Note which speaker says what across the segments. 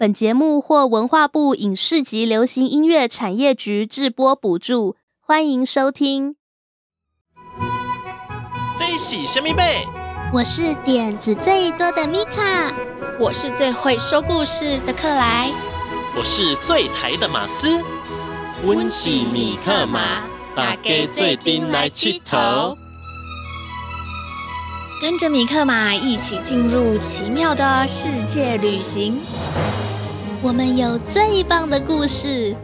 Speaker 1: 本节目获文化部影视及流行音乐产业局制播补助，欢迎收听。
Speaker 2: 最喜神秘贝，
Speaker 3: 我是点子最多的米卡，
Speaker 4: 我是最会说故事的克莱，
Speaker 2: 我是最台的马斯。
Speaker 5: 温喜米克马，大家最顶来七头。
Speaker 4: 跟着米克马一起进入奇妙的世界旅行。
Speaker 3: 我们有最棒的故事，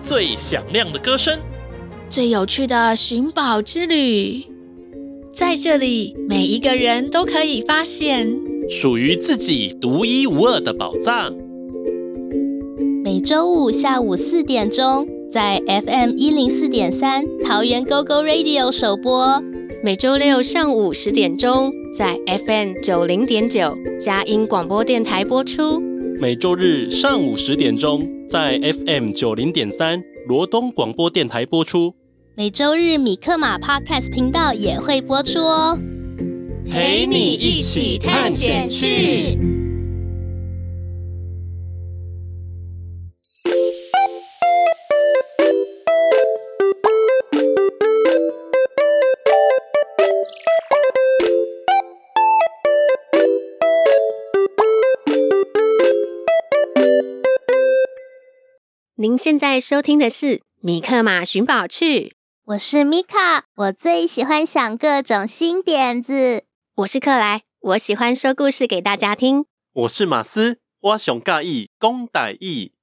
Speaker 2: 最响亮的歌声，
Speaker 4: 最有趣的寻宝之旅。在这里，每一个人都可以发现
Speaker 2: 属于自己独一无二的宝藏。
Speaker 1: 每周五下午四点钟，在 FM 一零四点三桃园 GO GO Radio 首播。
Speaker 4: 每周六上午十点钟，在 FM 九零点九佳音广播电台播出；
Speaker 6: 每周日上午十点钟，在 FM 九零点三罗东广播电台播出；
Speaker 1: 每周日米克马 Podcast 频道也会播出哦，
Speaker 5: 陪你一起探险去。
Speaker 4: 您现在收听的是《米克马寻宝趣》，
Speaker 3: 我是米卡，我最喜欢想各种新点子。
Speaker 4: 我是克莱，我喜欢说故事给大家听。
Speaker 6: 我是马斯，我熊尬意公歹意。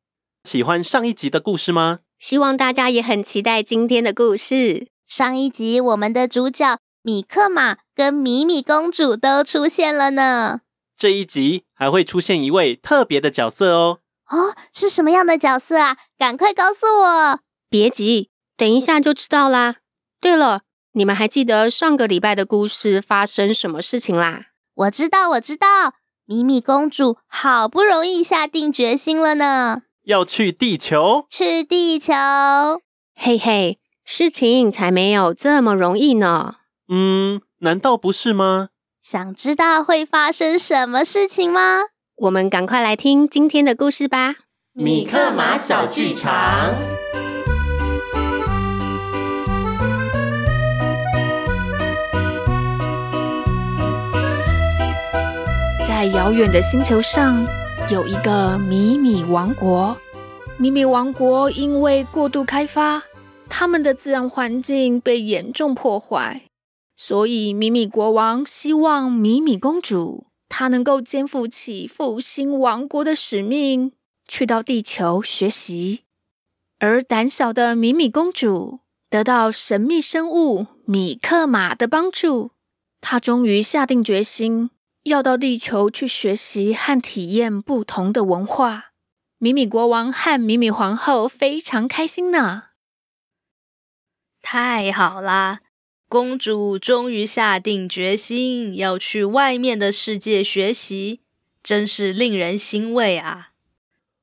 Speaker 6: 喜欢上一集的故事吗？
Speaker 4: 希望大家也很期待今天的故事。
Speaker 1: 上一集我们的主角米克马跟米米公主都出现了呢。
Speaker 6: 这一集还会出现一位特别的角色哦。
Speaker 1: 哦，是什么样的角色啊？赶快告诉我！
Speaker 4: 别急，等一下就知道啦。对了，你们还记得上个礼拜的故事发生什么事情啦？
Speaker 1: 我知道，我知道，米米公主好不容易下定决心了呢，
Speaker 6: 要去地球。
Speaker 1: 去地球，
Speaker 4: 嘿嘿，事情才没有这么容易呢。
Speaker 6: 嗯，难道不是吗？
Speaker 1: 想知道会发生什么事情吗？
Speaker 4: 我们赶快来听今天的故事吧！
Speaker 5: 米克马小剧场。
Speaker 7: 在遥远的星球上，有一个米米王国。米米王国因为过度开发，他们的自然环境被严重破坏，所以米米国王希望米米公主。他能够肩负起复兴王国的使命，去到地球学习。而胆小的米米公主得到神秘生物米克马的帮助，她终于下定决心要到地球去学习和体验不同的文化。米米国王和米米皇后非常开心呢。
Speaker 1: 太好啦！公主终于下定决心要去外面的世界学习，真是令人欣慰啊！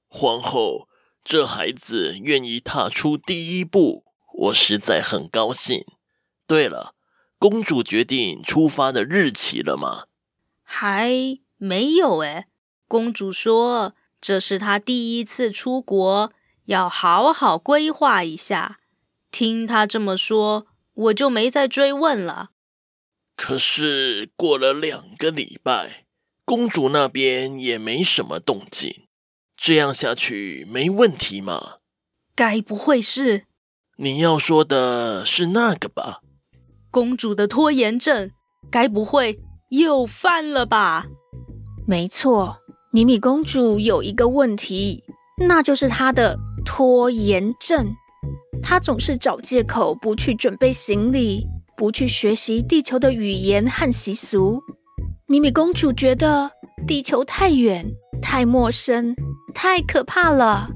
Speaker 5: 皇后，这孩子愿意踏出第一步，我实在很高兴。对了，公主决定出发的日期了吗？
Speaker 1: 还没有诶。公主说这是她第一次出国，要好好规划一下。听她这么说。我就没再追问了。
Speaker 5: 可是过了两个礼拜，公主那边也没什么动静，这样下去没问题吗？
Speaker 1: 该不会是……
Speaker 5: 你要说的是那个吧？
Speaker 1: 公主的拖延症，该不会又犯了吧？
Speaker 7: 没错，米米公主有一个问题，那就是她的拖延症。他总是找借口不去准备行李，不去学习地球的语言和习俗。米米公主觉得地球太远、太陌生、太可怕了，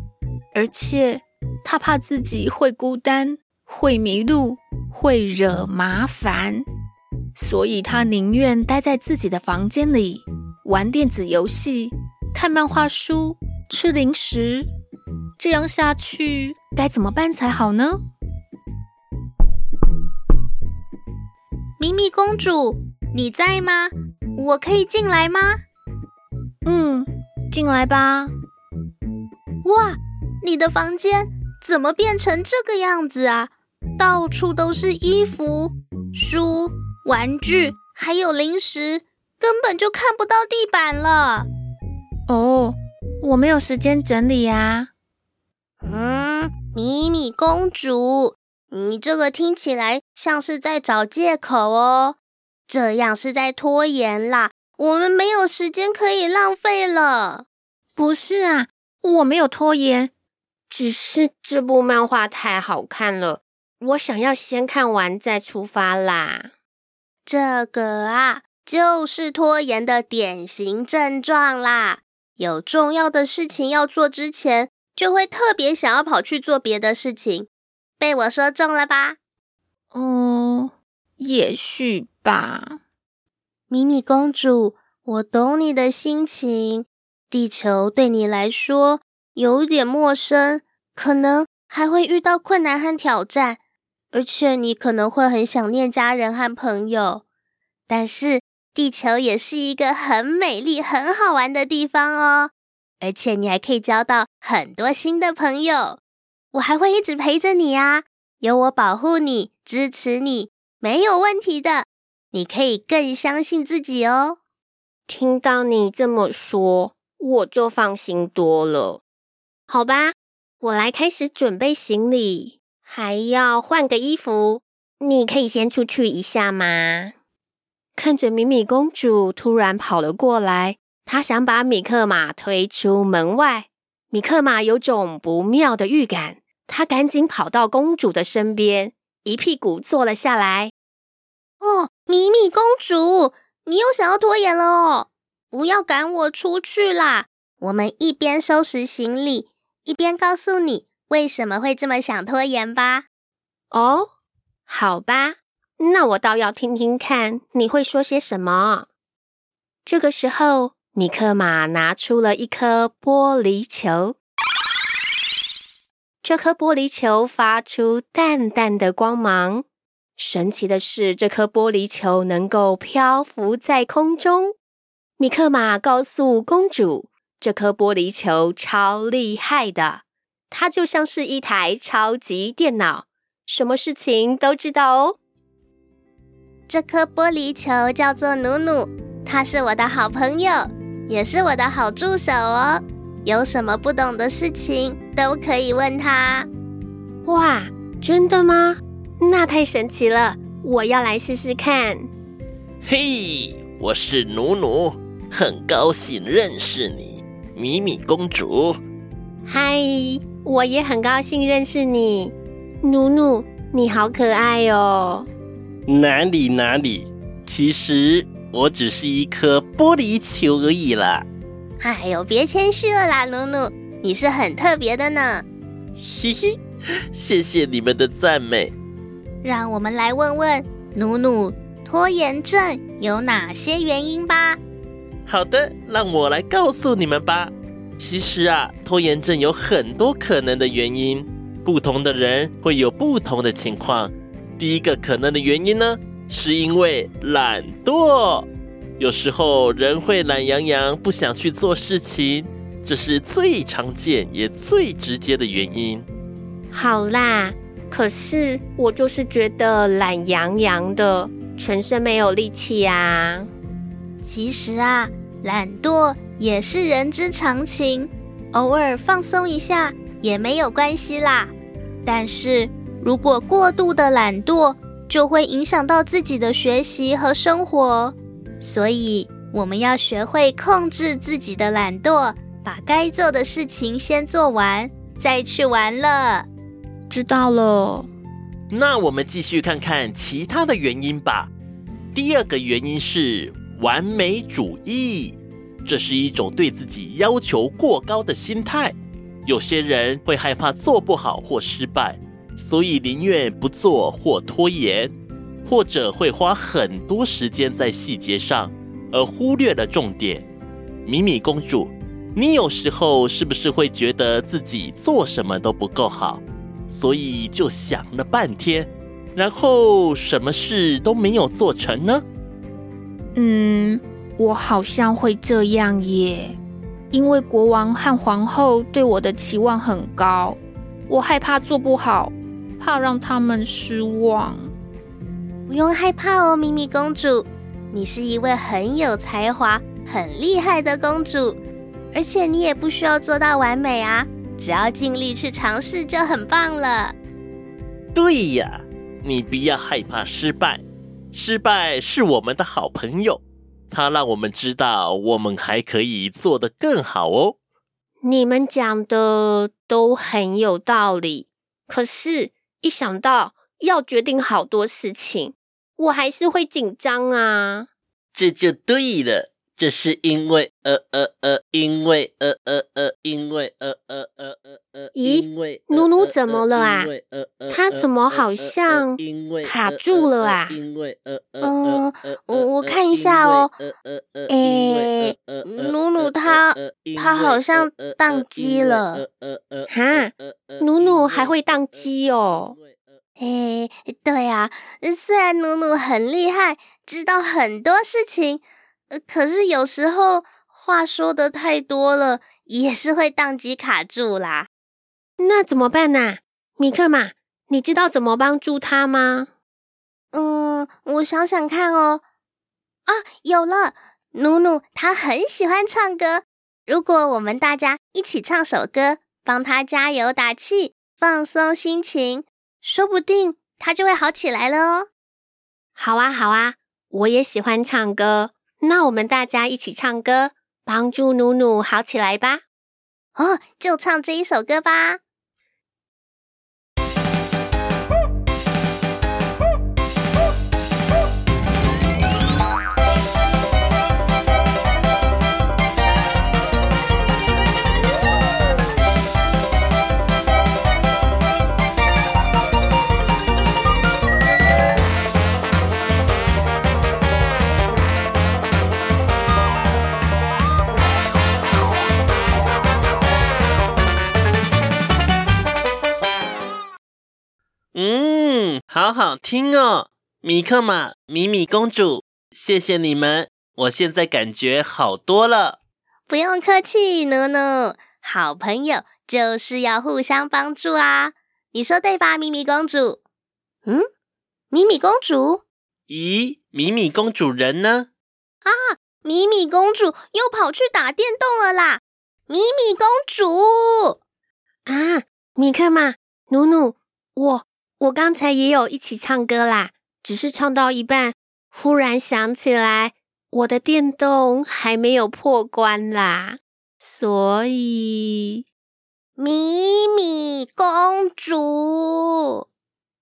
Speaker 7: 而且她怕自己会孤单、会迷路、会惹麻烦，所以她宁愿待在自己的房间里，玩电子游戏、看漫画书、吃零食。这样下去该怎么办才好呢？
Speaker 3: 米米公主，你在吗？我可以进来吗？
Speaker 7: 嗯，进来吧。
Speaker 3: 哇，你的房间怎么变成这个样子啊？到处都是衣服、书、玩具，还有零食，根本就看不到地板了。
Speaker 7: 哦，我没有时间整理啊。
Speaker 3: 嗯，米米公主，你这个听起来像是在找借口哦。这样是在拖延啦。我们没有时间可以浪费了。
Speaker 7: 不是啊，我没有拖延，
Speaker 4: 只是这部漫画太好看了。我想要先看完再出发啦。
Speaker 3: 这个啊，就是拖延的典型症状啦。有重要的事情要做之前，就会特别想要跑去做别的事情。被我说中了吧？
Speaker 7: 哦，也许吧。
Speaker 3: 米米公主，我懂你的心情。地球对你来说有点陌生，可能还会遇到困难和挑战。而且你可能会很想念家人和朋友，但是地球也是一个很美丽、很好玩的地方哦。而且你还可以交到很多新的朋友，我还会一直陪着你啊，有我保护你、支持你，没有问题的。你可以更相信自己哦。
Speaker 4: 听到你这么说，我就放心多了。好吧，我来开始准备行李。还要换个衣服，你可以先出去一下吗？看着米米公主突然跑了过来，她想把米克马推出门外。米克马有种不妙的预感，她赶紧跑到公主的身边，一屁股坐了下来。
Speaker 3: 哦，米米公主，你又想要拖延了哦！不要赶我出去啦！我们一边收拾行李，一边告诉你。为什么会这么想拖延吧？
Speaker 4: 哦，好吧，那我倒要听听看你会说些什么。这个时候，米克马拿出了一颗玻璃球，这颗玻璃球发出淡淡的光芒。神奇的是，这颗玻璃球能够漂浮在空中。米克马告诉公主，这颗玻璃球超厉害的。它就像是一台超级电脑，什么事情都知道哦。
Speaker 3: 这颗玻璃球叫做努努，它是我的好朋友，也是我的好助手哦。有什么不懂的事情都可以问他。
Speaker 4: 哇，真的吗？那太神奇了，我要来试试看。
Speaker 2: 嘿，我是努努，很高兴认识你，米米公主。
Speaker 4: 嗨。我也很高兴认识你，努努，你好可爱哦。
Speaker 8: 哪里哪里，其实我只是一颗玻璃球而已啦。
Speaker 3: 哎呦，别谦虚了啦，努努，你是很特别的呢。
Speaker 2: 嘻嘻，谢谢你们的赞美。
Speaker 3: 让我们来问问努努，拖延症有哪些原因吧。
Speaker 2: 好的，让我来告诉你们吧。其实啊，拖延症有很多可能的原因，不同的人会有不同的情况。第一个可能的原因呢，是因为懒惰。有时候人会懒洋洋，不想去做事情，这是最常见也最直接的原因。
Speaker 4: 好啦，可是我就是觉得懒洋洋的，全身没有力气啊。
Speaker 3: 其实啊，懒惰。也是人之常情，偶尔放松一下也没有关系啦。但是如果过度的懒惰，就会影响到自己的学习和生活。所以我们要学会控制自己的懒惰，把该做的事情先做完，再去玩了。
Speaker 7: 知道了。
Speaker 2: 那我们继续看看其他的原因吧。第二个原因是完美主义。这是一种对自己要求过高的心态。有些人会害怕做不好或失败，所以宁愿不做或拖延，或者会花很多时间在细节上，而忽略了重点。米米公主，你有时候是不是会觉得自己做什么都不够好，所以就想了半天，然后什么事都没有做成呢？
Speaker 7: 嗯。我好像会这样耶。因为国王和皇后对我的期望很高，我害怕做不好，怕让他们失望。
Speaker 3: 不用害怕哦，咪咪公主，你是一位很有才华、很厉害的公主，而且你也不需要做到完美啊，只要尽力去尝试就很棒了。
Speaker 5: 对呀，你不要害怕失败，失败是我们的好朋友。他让我们知道，我们还可以做得更好哦。
Speaker 4: 你们讲的都很有道理，可是，一想到要决定好多事情，我还是会紧张啊。
Speaker 2: 这就对了。这是因为呃呃呃，因为呃呃呃，因为呃呃呃呃呃，
Speaker 4: 咦，努努怎么了啊？他怎么好像卡住了啊？
Speaker 3: 嗯，我我看一下哦。诶，努努他他好像宕机了。
Speaker 4: 哈，努努还会宕机哦？
Speaker 3: 诶，对啊，虽然努努很厉害，知道很多事情。可是有时候话说的太多了，也是会宕机卡住啦。
Speaker 4: 那怎么办呢？米克马，你知道怎么帮助他吗？
Speaker 3: 嗯，我想想看哦。啊，有了！努努他很喜欢唱歌。如果我们大家一起唱首歌，帮他加油打气，放松心情，说不定他就会好起来了哦。
Speaker 4: 好啊，好啊，我也喜欢唱歌。那我们大家一起唱歌，帮助努努好起来吧。
Speaker 3: 哦，就唱这一首歌吧。
Speaker 2: 嗯，好好听哦，米克马、米米公主，谢谢你们，我现在感觉好多了。
Speaker 3: 不用客气，努努，好朋友就是要互相帮助啊，你说对吧，米米公主？嗯，米米公主？
Speaker 2: 咦，米米公主人呢？
Speaker 3: 啊，米米公主又跑去打电动了啦！米米公主
Speaker 4: 啊，米克马、努努，我。我刚才也有一起唱歌啦，只是唱到一半，忽然想起来我的电动还没有破关啦，所以
Speaker 3: 米米公主，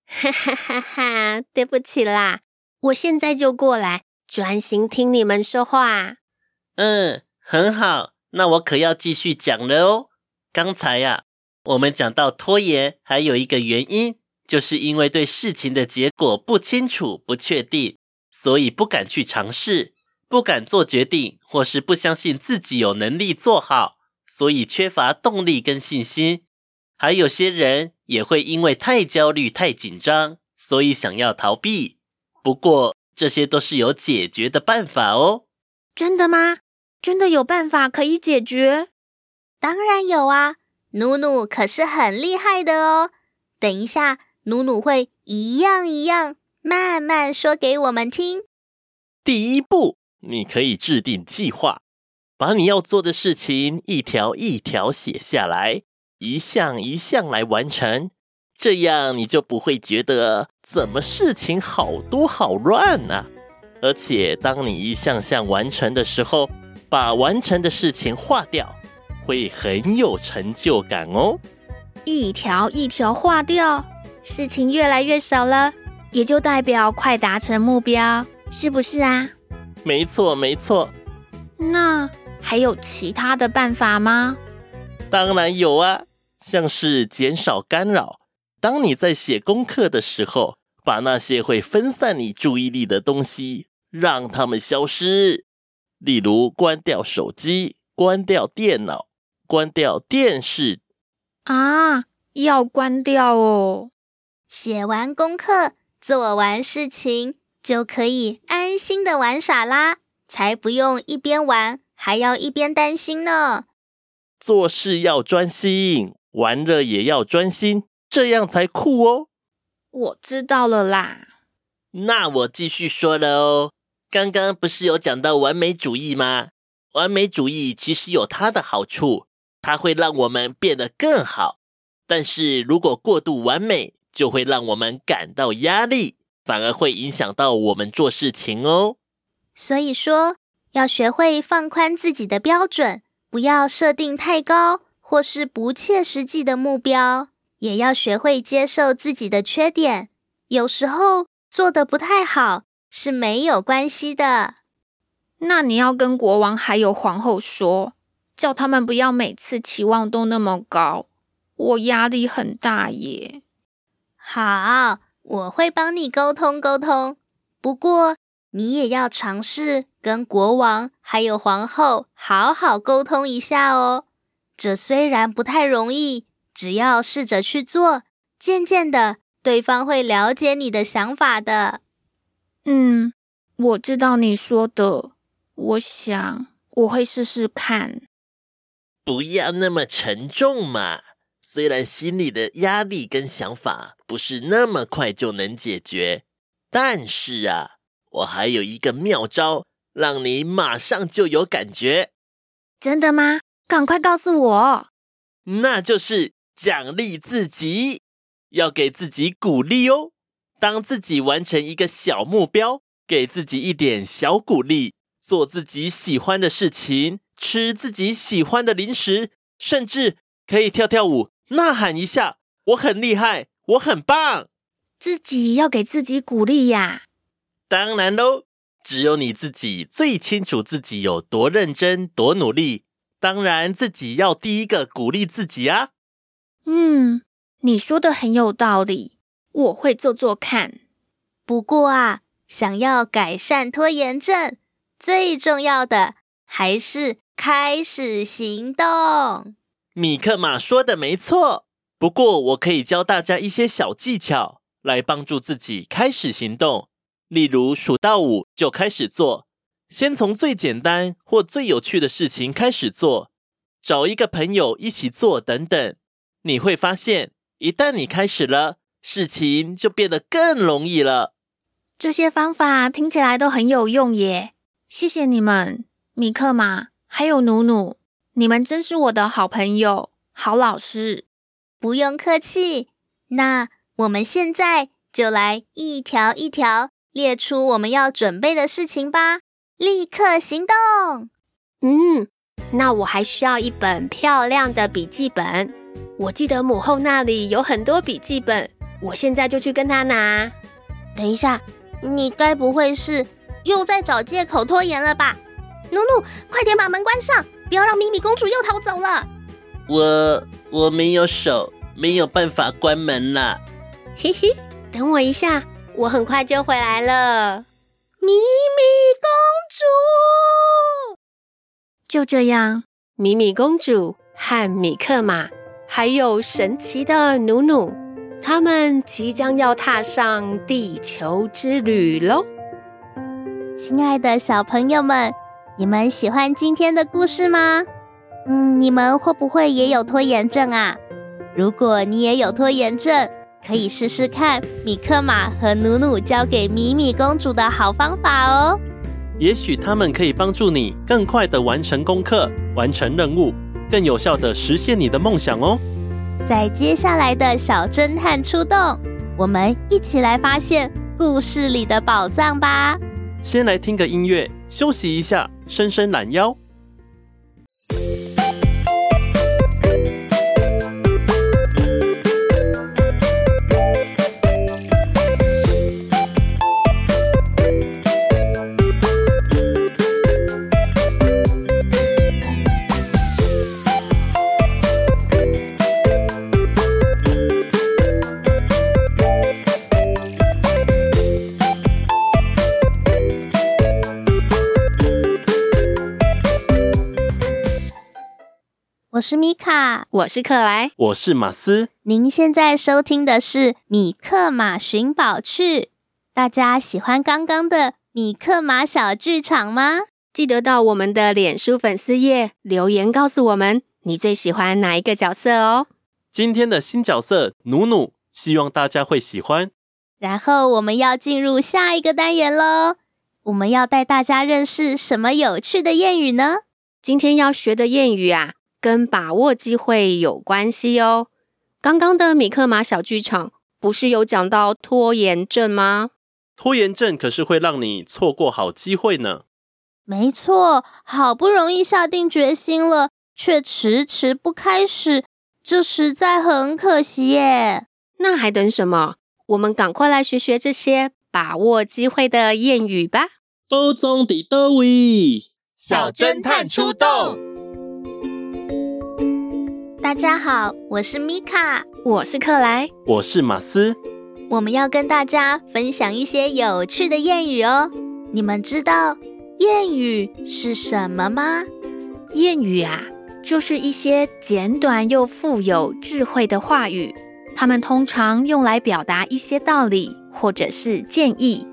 Speaker 4: 哈哈哈哈，对不起啦，我现在就过来，专心听你们说话。
Speaker 2: 嗯，很好，那我可要继续讲了哦。刚才呀，我们讲到拖延，还有一个原因。就是因为对事情的结果不清楚、不确定，所以不敢去尝试，不敢做决定，或是不相信自己有能力做好，所以缺乏动力跟信心。还有些人也会因为太焦虑、太紧张，所以想要逃避。不过这些都是有解决的办法哦。
Speaker 7: 真的吗？真的有办法可以解决？
Speaker 3: 当然有啊，努努可是很厉害的哦。等一下。努努会一样一样慢慢说给我们听。
Speaker 5: 第一步，你可以制定计划，把你要做的事情一条一条写下来，一项一项来完成。这样你就不会觉得怎么事情好多好乱呢？而且当你一项项完成的时候，把完成的事情划掉，会很有成就感哦。
Speaker 7: 一条一条划掉。事情越来越少了，也就代表快达成目标，是不是啊？
Speaker 5: 没错，没错。
Speaker 7: 那还有其他的办法吗？
Speaker 5: 当然有啊，像是减少干扰。当你在写功课的时候，把那些会分散你注意力的东西，让它们消失。例如，关掉手机，关掉电脑，关掉电视。
Speaker 7: 啊，要关掉哦。
Speaker 3: 写完功课，做完事情，就可以安心的玩耍啦，才不用一边玩还要一边担心呢。
Speaker 5: 做事要专心，玩乐也要专心，这样才酷哦。
Speaker 7: 我知道了啦。
Speaker 2: 那我继续说了哦。刚刚不是有讲到完美主义吗？完美主义其实有它的好处，它会让我们变得更好。但是如果过度完美，就会让我们感到压力，反而会影响到我们做事情哦。
Speaker 3: 所以说，要学会放宽自己的标准，不要设定太高或是不切实际的目标，也要学会接受自己的缺点。有时候做的不太好是没有关系的。
Speaker 7: 那你要跟国王还有皇后说，叫他们不要每次期望都那么高，我压力很大耶。
Speaker 3: 好，我会帮你沟通沟通。不过你也要尝试跟国王还有皇后好好沟通一下哦。这虽然不太容易，只要试着去做，渐渐的，对方会了解你的想法的。
Speaker 7: 嗯，我知道你说的。我想我会试试看。
Speaker 2: 不要那么沉重嘛。虽然心里的压力跟想法不是那么快就能解决，但是啊，我还有一个妙招，让你马上就有感觉。
Speaker 7: 真的吗？赶快告诉我。
Speaker 2: 那就是奖励自己，要给自己鼓励哦。当自己完成一个小目标，给自己一点小鼓励。做自己喜欢的事情，吃自己喜欢的零食，甚至可以跳跳舞、呐喊一下。我很厉害，我很棒。
Speaker 7: 自己要给自己鼓励呀。
Speaker 2: 当然喽，只有你自己最清楚自己有多认真、多努力。当然，自己要第一个鼓励自己啊。
Speaker 7: 嗯，你说的很有道理，我会做做看。
Speaker 3: 不过啊，想要改善拖延症。最重要的还是开始行动。
Speaker 2: 米克马说的没错，不过我可以教大家一些小技巧来帮助自己开始行动。例如数到五就开始做，先从最简单或最有趣的事情开始做，找一个朋友一起做等等。你会发现，一旦你开始了，事情就变得更容易了。
Speaker 7: 这些方法听起来都很有用耶。谢谢你们，米克玛，还有努努，你们真是我的好朋友、好老师。
Speaker 3: 不用客气。那我们现在就来一条一条列出我们要准备的事情吧，立刻行动。
Speaker 4: 嗯，那我还需要一本漂亮的笔记本。我记得母后那里有很多笔记本，我现在就去跟她拿。
Speaker 3: 等一下，你该不会是？又在找借口拖延了吧？努努，快点把门关上，不要让米米公主又逃走了。
Speaker 2: 我我没有手，没有办法关门啦。
Speaker 4: 嘿嘿，等我一下，我很快就回来了。
Speaker 3: 米米公主，
Speaker 7: 就这样，
Speaker 4: 米米公主和米克马，还有神奇的努努，他们即将要踏上地球之旅喽。
Speaker 3: 亲爱的小朋友们，你们喜欢今天的故事吗？嗯，你们会不会也有拖延症啊？如果你也有拖延症，可以试试看米克马和努努教给米米公主的好方法哦。
Speaker 6: 也许他们可以帮助你更快地完成功课、完成任务，更有效地实现你的梦想哦。
Speaker 3: 在接下来的小侦探出动，我们一起来发现故事里的宝藏吧。
Speaker 6: 先来听个音乐，休息一下，伸伸懒腰。
Speaker 3: 是米卡，
Speaker 4: 我是克莱，
Speaker 6: 我是马斯。
Speaker 3: 您现在收听的是《米克马寻宝趣》。大家喜欢刚刚的米克马小剧场吗？
Speaker 4: 记得到我们的脸书粉丝页留言告诉我们，你最喜欢哪一个角色哦？
Speaker 6: 今天的新角色努努，希望大家会喜欢。
Speaker 3: 然后我们要进入下一个单元喽。我们要带大家认识什么有趣的谚语呢？
Speaker 4: 今天要学的谚语啊，跟把握机会有关系哦。刚刚的米克马小剧场不是有讲到拖延症吗？
Speaker 6: 拖延症可是会让你错过好机会呢。
Speaker 3: 没错，好不容易下定决心了，却迟迟不开始，这实在很可惜耶。
Speaker 4: 那还等什么？我们赶快来学学这些把握机会的谚语吧。
Speaker 6: 周中的都位，
Speaker 5: 小侦探出动。
Speaker 3: 大家好，我是米卡，
Speaker 4: 我是克莱，
Speaker 6: 我是马斯。
Speaker 3: 我们要跟大家分享一些有趣的谚语哦。你们知道谚语是什么吗？
Speaker 7: 谚语啊，就是一些简短又富有智慧的话语，它们通常用来表达一些道理或者是建议。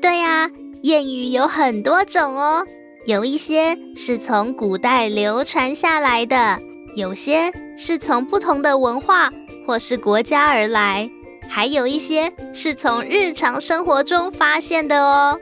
Speaker 3: 对呀。谚语有很多种哦，有一些是从古代流传下来的，有些是从不同的文化或是国家而来，还有一些是从日常生活中发现的哦。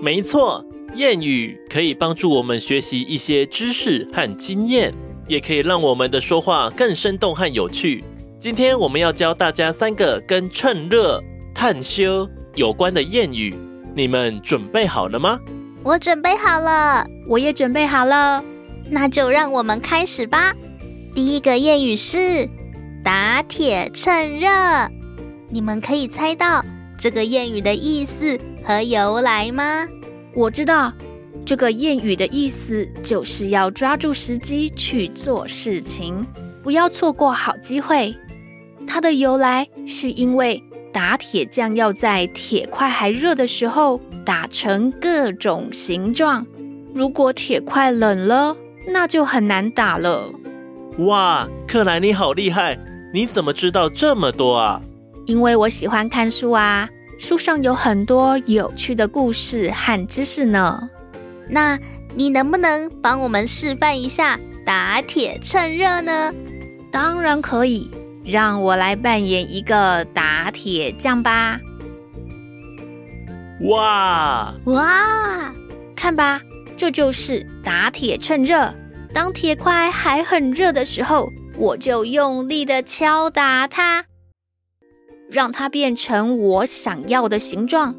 Speaker 2: 没错，谚语可以帮助我们学习一些知识和经验，也可以让我们的说话更生动和有趣。今天我们要教大家三个跟趁热、探究有关的谚语。你们准备好了吗？
Speaker 3: 我准备好了，
Speaker 7: 我也准备好了。
Speaker 3: 那就让我们开始吧。第一个谚语是“打铁趁热”，你们可以猜到这个谚语的意思和由来吗？
Speaker 7: 我知道，这个谚语的意思就是要抓住时机去做事情，不要错过好机会。它的由来是因为。打铁匠要在铁块还热的时候打成各种形状，如果铁块冷了，那就很难打了。
Speaker 2: 哇，克莱你好厉害！你怎么知道这么多啊？
Speaker 7: 因为我喜欢看书啊，书上有很多有趣的故事和知识呢。
Speaker 3: 那你能不能帮我们示范一下打铁趁热呢？
Speaker 7: 当然可以。让我来扮演一个打铁匠吧！
Speaker 2: 哇
Speaker 3: 哇，
Speaker 7: 看吧，这就是打铁趁热。当铁块还很热的时候，我就用力的敲打它，让它变成我想要的形状。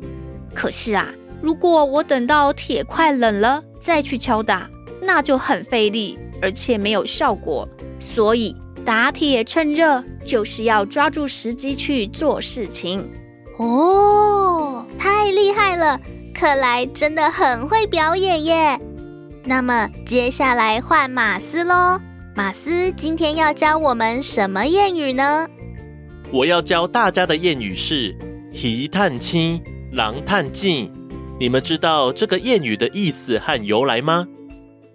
Speaker 7: 可是啊，如果我等到铁块冷了再去敲打，那就很费力，而且没有效果。所以。打铁趁热就是要抓住时机去做事情
Speaker 3: 哦，太厉害了！克莱真的很会表演耶。那么接下来换马斯喽，马斯今天要教我们什么谚语呢？
Speaker 2: 我要教大家的谚语是“鱼探亲，狼探井”。你们知道这个谚语的意思和由来吗？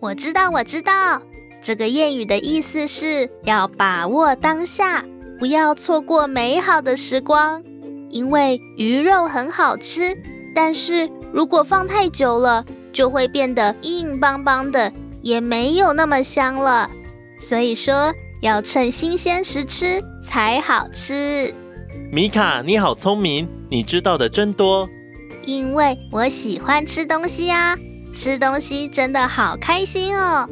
Speaker 3: 我知道，我知道。这个谚语的意思是要把握当下，不要错过美好的时光。因为鱼肉很好吃，但是如果放太久了，就会变得硬邦邦的，也没有那么香了。所以说，要趁新鲜时吃才好吃。
Speaker 2: 米卡，你好聪明，你知道的真多。
Speaker 3: 因为我喜欢吃东西啊，吃东西真的好开心哦。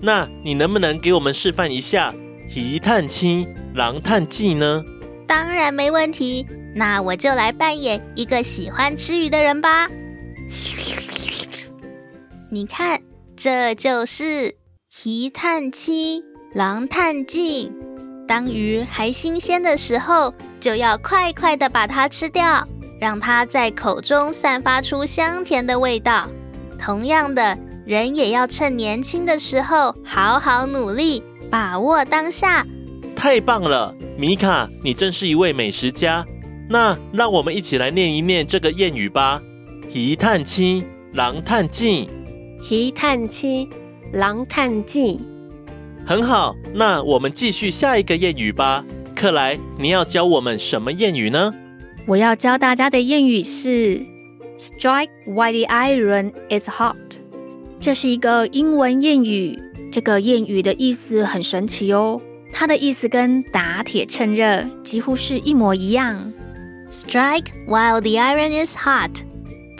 Speaker 2: 那你能不能给我们示范一下“一探亲，狼探记”呢？
Speaker 3: 当然没问题，那我就来扮演一个喜欢吃鱼的人吧。你看，这就是“鱼探亲，狼探井”。当鱼还新鲜的时候，就要快快的把它吃掉，让它在口中散发出香甜的味道。同样的。人也要趁年轻的时候好好努力，把握当下。
Speaker 2: 太棒了，米卡，你真是一位美食家。那让我们一起来念一念这个谚语吧：鱼探亲，狼探井。
Speaker 4: 鱼探亲，人探井。
Speaker 2: 很好，那我们继续下一个谚语吧。克莱，你要教我们什么谚语呢？
Speaker 7: 我要教大家的谚语是：Strike while the iron is hot。这是一个英文谚语，这个谚语的意思很神奇哦，它的意思跟打铁趁热几乎是一模一样。
Speaker 3: Strike while the iron is hot，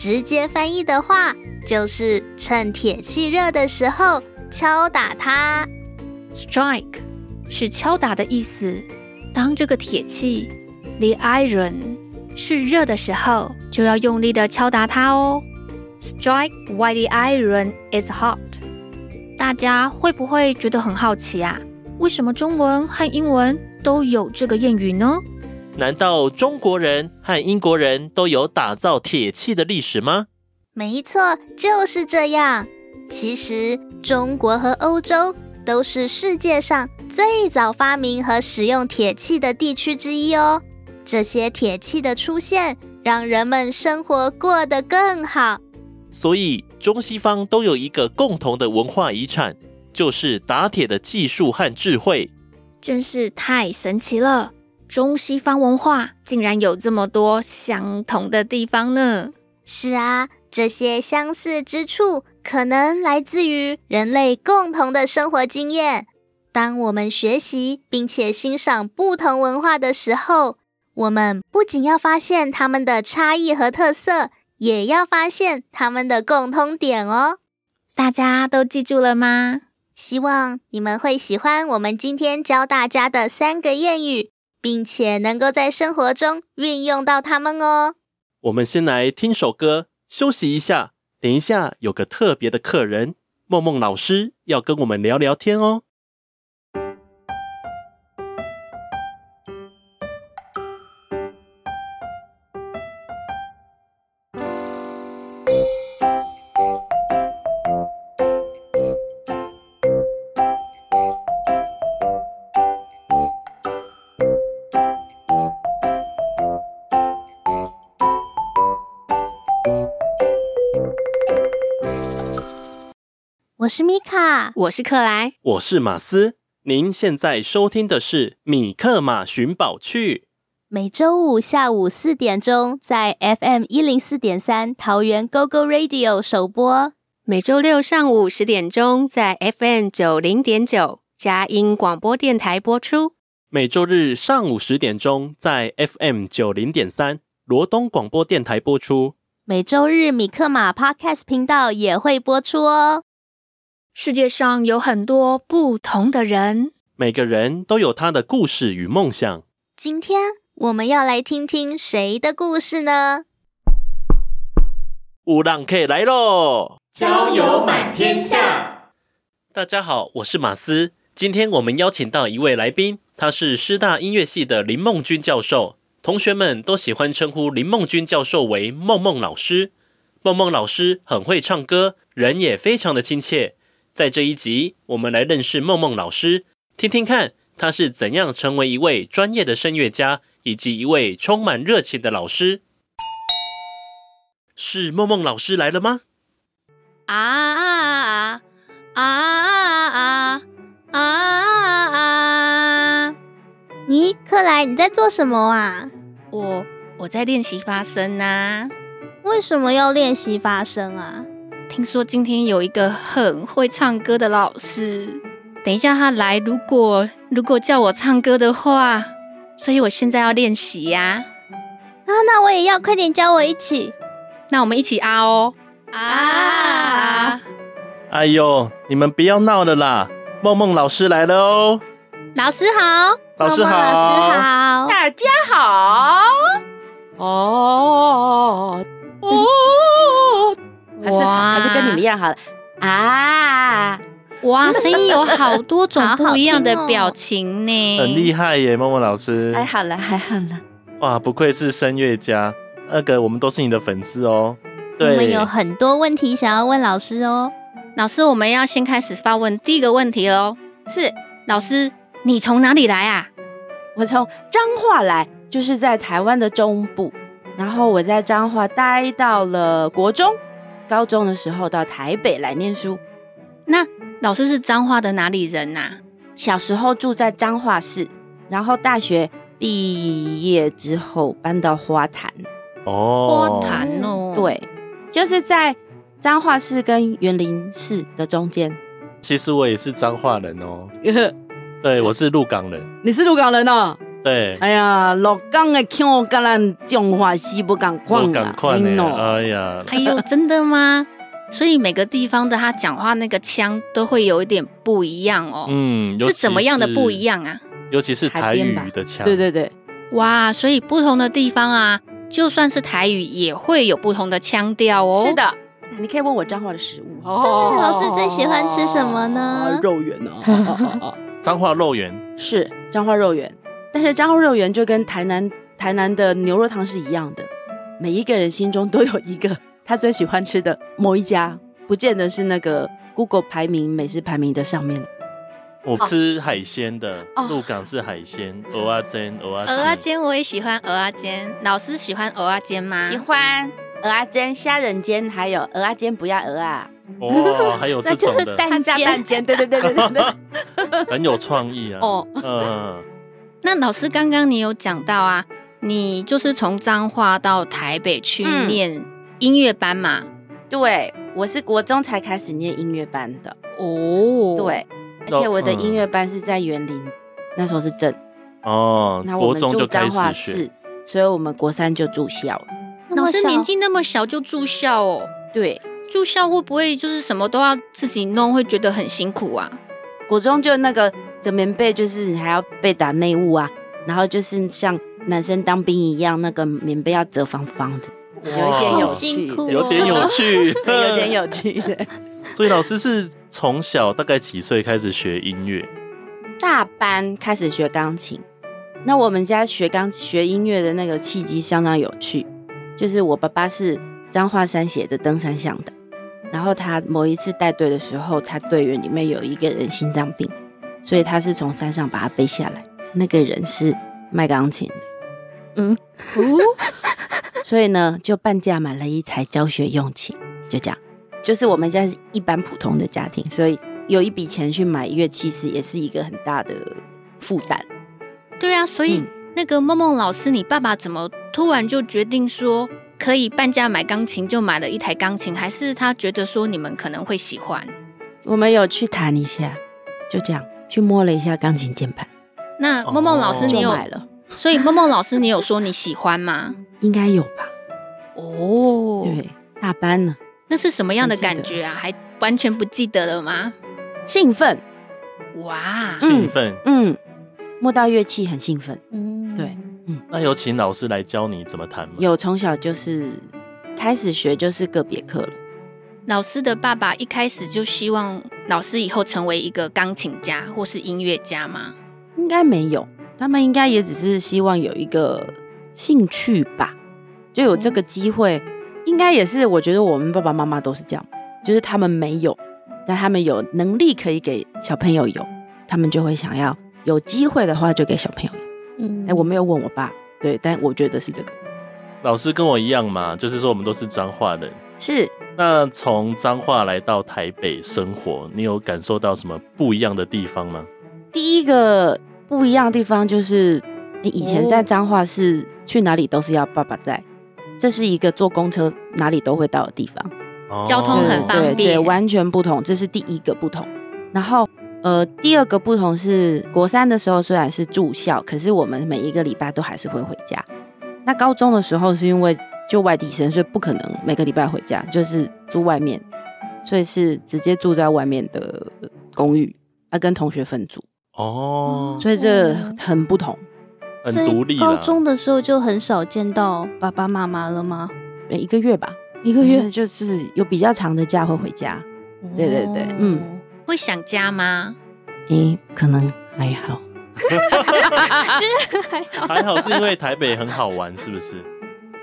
Speaker 3: 直接翻译的话就是趁铁器热的时候敲打它。
Speaker 7: Strike 是敲打的意思，当这个铁器 the iron 是热的时候，就要用力的敲打它哦。Strike while the iron is hot。大家会不会觉得很好奇啊？为什么中文和英文都有这个谚语呢？
Speaker 2: 难道中国人和英国人都有打造铁器的历史吗？
Speaker 3: 没错，就是这样。其实，中国和欧洲都是世界上最早发明和使用铁器的地区之一哦。这些铁器的出现，让人们生活过得更好。
Speaker 2: 所以，中西方都有一个共同的文化遗产，就是打铁的技术和智慧。
Speaker 7: 真是太神奇了！中西方文化竟然有这么多相同的地方呢？
Speaker 3: 是啊，这些相似之处可能来自于人类共同的生活经验。当我们学习并且欣赏不同文化的时候，我们不仅要发现他们的差异和特色，也要发现他们的共通点哦。
Speaker 7: 大家都记住了吗？
Speaker 3: 希望你们会喜欢我们今天教大家的三个谚语。并且能够在生活中运用到它们哦。
Speaker 9: 我们先来听首歌，休息一下。等一下有个特别的客人，梦梦老师要跟我们聊聊天哦。
Speaker 3: 我是米卡，
Speaker 7: 我是克莱，
Speaker 9: 我是马斯。您现在收听的是《米克马寻宝趣》，
Speaker 3: 每周五下午四点钟在 FM 一零四点三桃园 GO GO Radio 首播；
Speaker 4: 每周六上午十点钟在 FM 九零点九佳音广播电台播出；
Speaker 9: 每周日上午十点钟在 FM 九零点三罗东广播电台播出；
Speaker 3: 每周日米克马 Podcast 频道也会播出哦。
Speaker 7: 世界上有很多不同的人，
Speaker 9: 每个人都有他的故事与梦想。
Speaker 3: 今天我们要来听听谁的故事呢？
Speaker 2: 乌浪 K 来喽！
Speaker 10: 交友满天下。
Speaker 2: 大家好，我是马斯。今天我们邀请到一位来宾，他是师大音乐系的林梦君教授。同学们都喜欢称呼林梦君教授为梦梦老师。梦梦老师很会唱歌，人也非常的亲切。在这一集，我们来认识梦梦老师，听听看他是怎样成为一位专业的声乐家，以及一位充满热情的老师。是梦梦老师来了吗？
Speaker 7: 啊啊啊啊啊啊啊！
Speaker 3: 你克莱，你在做什么啊？
Speaker 7: 我我在练习发声啊。
Speaker 3: 为什么要练习发声啊？
Speaker 7: 听说今天有一个很会唱歌的老师，等一下他来，如果如果叫我唱歌的话，所以我现在要练习呀。
Speaker 3: 啊，那我也要，快点教我一起。
Speaker 7: 那我们一起啊哦啊！
Speaker 9: 哎呦，你们不要闹了啦！梦梦老师来了哦。
Speaker 7: 老师好，
Speaker 9: 老师好，
Speaker 3: 梦梦老师好，
Speaker 10: 大家好。哦哦。还是还是跟你们一样好了啊！
Speaker 7: 哇，声音有好多种不一样的表情呢，
Speaker 9: 很厉害耶，默默老师。
Speaker 10: 还好了，还好了。
Speaker 9: 哇，不愧是声乐家，那个我们都是你的粉丝哦。对，
Speaker 3: 我们有很多问题想要问老师哦。
Speaker 7: 老师，我们要先开始发问第一个问题喽。
Speaker 10: 是，
Speaker 7: 老师，你从哪里来啊？
Speaker 10: 我从彰化来，就是在台湾的中部。然后我在彰化待到了国中。高中的时候到台北来念书，
Speaker 7: 那老师是彰化的哪里人呐、啊？
Speaker 10: 小时候住在彰化市，然后大学毕业之后搬到花坛。
Speaker 9: 哦，
Speaker 7: 花坛哦，
Speaker 10: 对，就是在彰化市跟园林市的中间。
Speaker 6: 其实我也是彰化人哦。对，我是鹿港人。
Speaker 10: 你是鹿港人哦？
Speaker 6: 对。
Speaker 10: 哎呀，鹿港的腔跟咱彰化是不共款啊！
Speaker 6: 哎呀，
Speaker 7: 哎呦，真的吗？所以每个地方的他讲话那个腔都会有一点不一样哦。
Speaker 6: 嗯，
Speaker 7: 是怎么样的不一样啊？
Speaker 6: 尤其是台语的腔。
Speaker 10: 对对对。
Speaker 7: 哇，所以不同的地方啊，就算是台语也会有不同的腔调哦。
Speaker 10: 是的。你可以问我彰化的食物。
Speaker 3: 哦，老师最喜欢吃什么呢？
Speaker 10: 肉圆 啊。
Speaker 6: 彰化肉圆
Speaker 10: 是彰化肉圆，但是彰化肉圆就跟台南台南的牛肉汤是一样的，每一个人心中都有一个他最喜欢吃的某一家，不见得是那个 Google 排名美食排名的上面。
Speaker 6: 我吃海鲜的，鹿港是海鲜，蚵仔煎，蚵仔
Speaker 7: 蚵仔煎我也喜欢蚵仔煎，老师喜欢蚵仔煎吗？
Speaker 10: 喜欢蚵仔煎、虾仁煎，还有蚵仔煎不要蚵啊。
Speaker 6: 哦，还有这种的，
Speaker 3: 蛋
Speaker 10: 加 蛋煎，对对对对对对，
Speaker 6: 很有创意啊。哦，嗯，
Speaker 7: 那老师刚刚你有讲到啊，你就是从彰化到台北去念音乐班嘛？
Speaker 10: 嗯、对，我是国中才开始念音乐班的。
Speaker 7: 哦，
Speaker 10: 对，而且我的音乐班是在园林，那时候是镇。
Speaker 6: 哦，
Speaker 10: 那我们住彰化市，所以我们国三就住校了。
Speaker 7: 老师年纪那么小就住校哦？
Speaker 10: 对。
Speaker 7: 住校会不会就是什么都要自己弄，会觉得很辛苦啊？
Speaker 10: 国中就那个折棉被，就是你还要被打内务啊，然后就是像男生当兵一样，那个棉被要折方方的，有一点有趣，
Speaker 3: 哦、
Speaker 6: 有点有趣，
Speaker 10: 有点有趣的。
Speaker 6: 所以老师是从小大概几岁开始学音乐？
Speaker 10: 大班开始学钢琴。那我们家学钢学音乐的那个契机相当有趣，就是我爸爸是彰化山写的登山向导。然后他某一次带队的时候，他队员里面有一个人心脏病，所以他是从山上把它背下来。那个人是卖钢琴的，嗯，哦 所以呢，就半价买了一台教学用琴，就这样。就是我们家是一般普通的家庭，所以有一笔钱去买乐器是也是一个很大的负担。
Speaker 7: 对啊，所以、嗯、那个梦梦老师，你爸爸怎么突然就决定说？可以半价买钢琴，就买了一台钢琴，还是他觉得说你们可能会喜欢？
Speaker 10: 我们有去谈一下，就这样去摸了一下钢琴键盘。
Speaker 7: 那梦梦老师，你有、
Speaker 10: 哦、买了？
Speaker 7: 所以梦梦老师，你有说你喜欢吗？
Speaker 10: 应该有吧。
Speaker 7: 哦，
Speaker 10: 对，大班呢？
Speaker 7: 那是什么样的感觉啊？还完全不记得了吗？
Speaker 10: 兴奋！
Speaker 7: 哇，
Speaker 6: 兴奋！
Speaker 10: 嗯，摸到乐器很兴奋。
Speaker 3: 嗯，
Speaker 10: 对。
Speaker 6: 嗯，那有请老师来教你怎么弹吗？
Speaker 10: 有，从小就是开始学，就是个别课了。
Speaker 7: 老师的爸爸一开始就希望老师以后成为一个钢琴家或是音乐家吗？
Speaker 10: 应该没有，他们应该也只是希望有一个兴趣吧，就有这个机会。嗯、应该也是，我觉得我们爸爸妈妈都是这样，就是他们没有，但他们有能力可以给小朋友有，他们就会想要有机会的话就给小朋友有。嗯，哎，我没有问我爸，对，但我觉得是这个。
Speaker 6: 老师跟我一样嘛，就是说我们都是彰化人。
Speaker 10: 是。
Speaker 6: 那从彰化来到台北生活，你有感受到什么不一样的地方吗？
Speaker 10: 第一个不一样的地方就是，你以前在彰化是去哪里都是要爸爸在，这是一个坐公车哪里都会到的地方，
Speaker 6: 哦、
Speaker 7: 交通很方便，
Speaker 10: 对，对，完全不同，这是第一个不同。然后。呃，第二个不同是国三的时候虽然是住校，可是我们每一个礼拜都还是会回家。那高中的时候是因为就外地生，所以不可能每个礼拜回家，就是住外面，所以是直接住在外面的公寓，啊，跟同学分组。
Speaker 6: 哦，
Speaker 10: 所以这很不同，
Speaker 6: 很独立。
Speaker 3: 高中的时候就很少见到爸爸妈妈了吗？
Speaker 10: 一个月吧，一个月就是有比较长的假会回家。对对对，嗯。
Speaker 7: 会想家吗？
Speaker 10: 咦，可能还好，
Speaker 3: 还好，
Speaker 6: 还好是因为台北很好玩，是不是？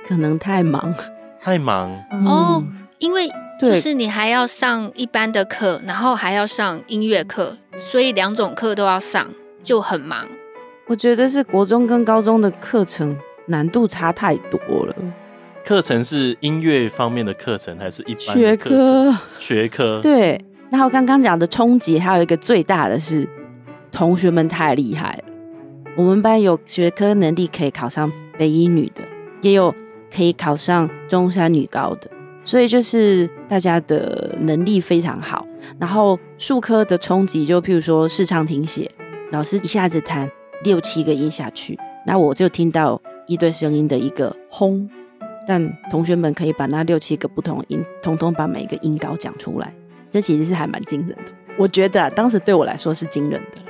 Speaker 10: 可能太忙，
Speaker 6: 太忙
Speaker 7: 哦。因为就是你还要上一般的课，然后还要上音乐课，所以两种课都要上，就很忙。
Speaker 10: 我觉得是国中跟高中的课程难度差太多了。
Speaker 6: 课程是音乐方面的课程，还是一般
Speaker 10: 学科？
Speaker 6: 学科
Speaker 10: 对。然后刚刚讲的冲击，还有一个最大的是同学们太厉害了。我们班有学科能力可以考上北一女的，也有可以考上中山女高的，所以就是大家的能力非常好。然后术科的冲击，就譬如说视唱听写，老师一下子弹六七个音下去，那我就听到一堆声音的一个轰，但同学们可以把那六七个不同的音，通通把每一个音高讲出来，这其实是还蛮惊人的。我觉得啊，当时对我来说是惊人的。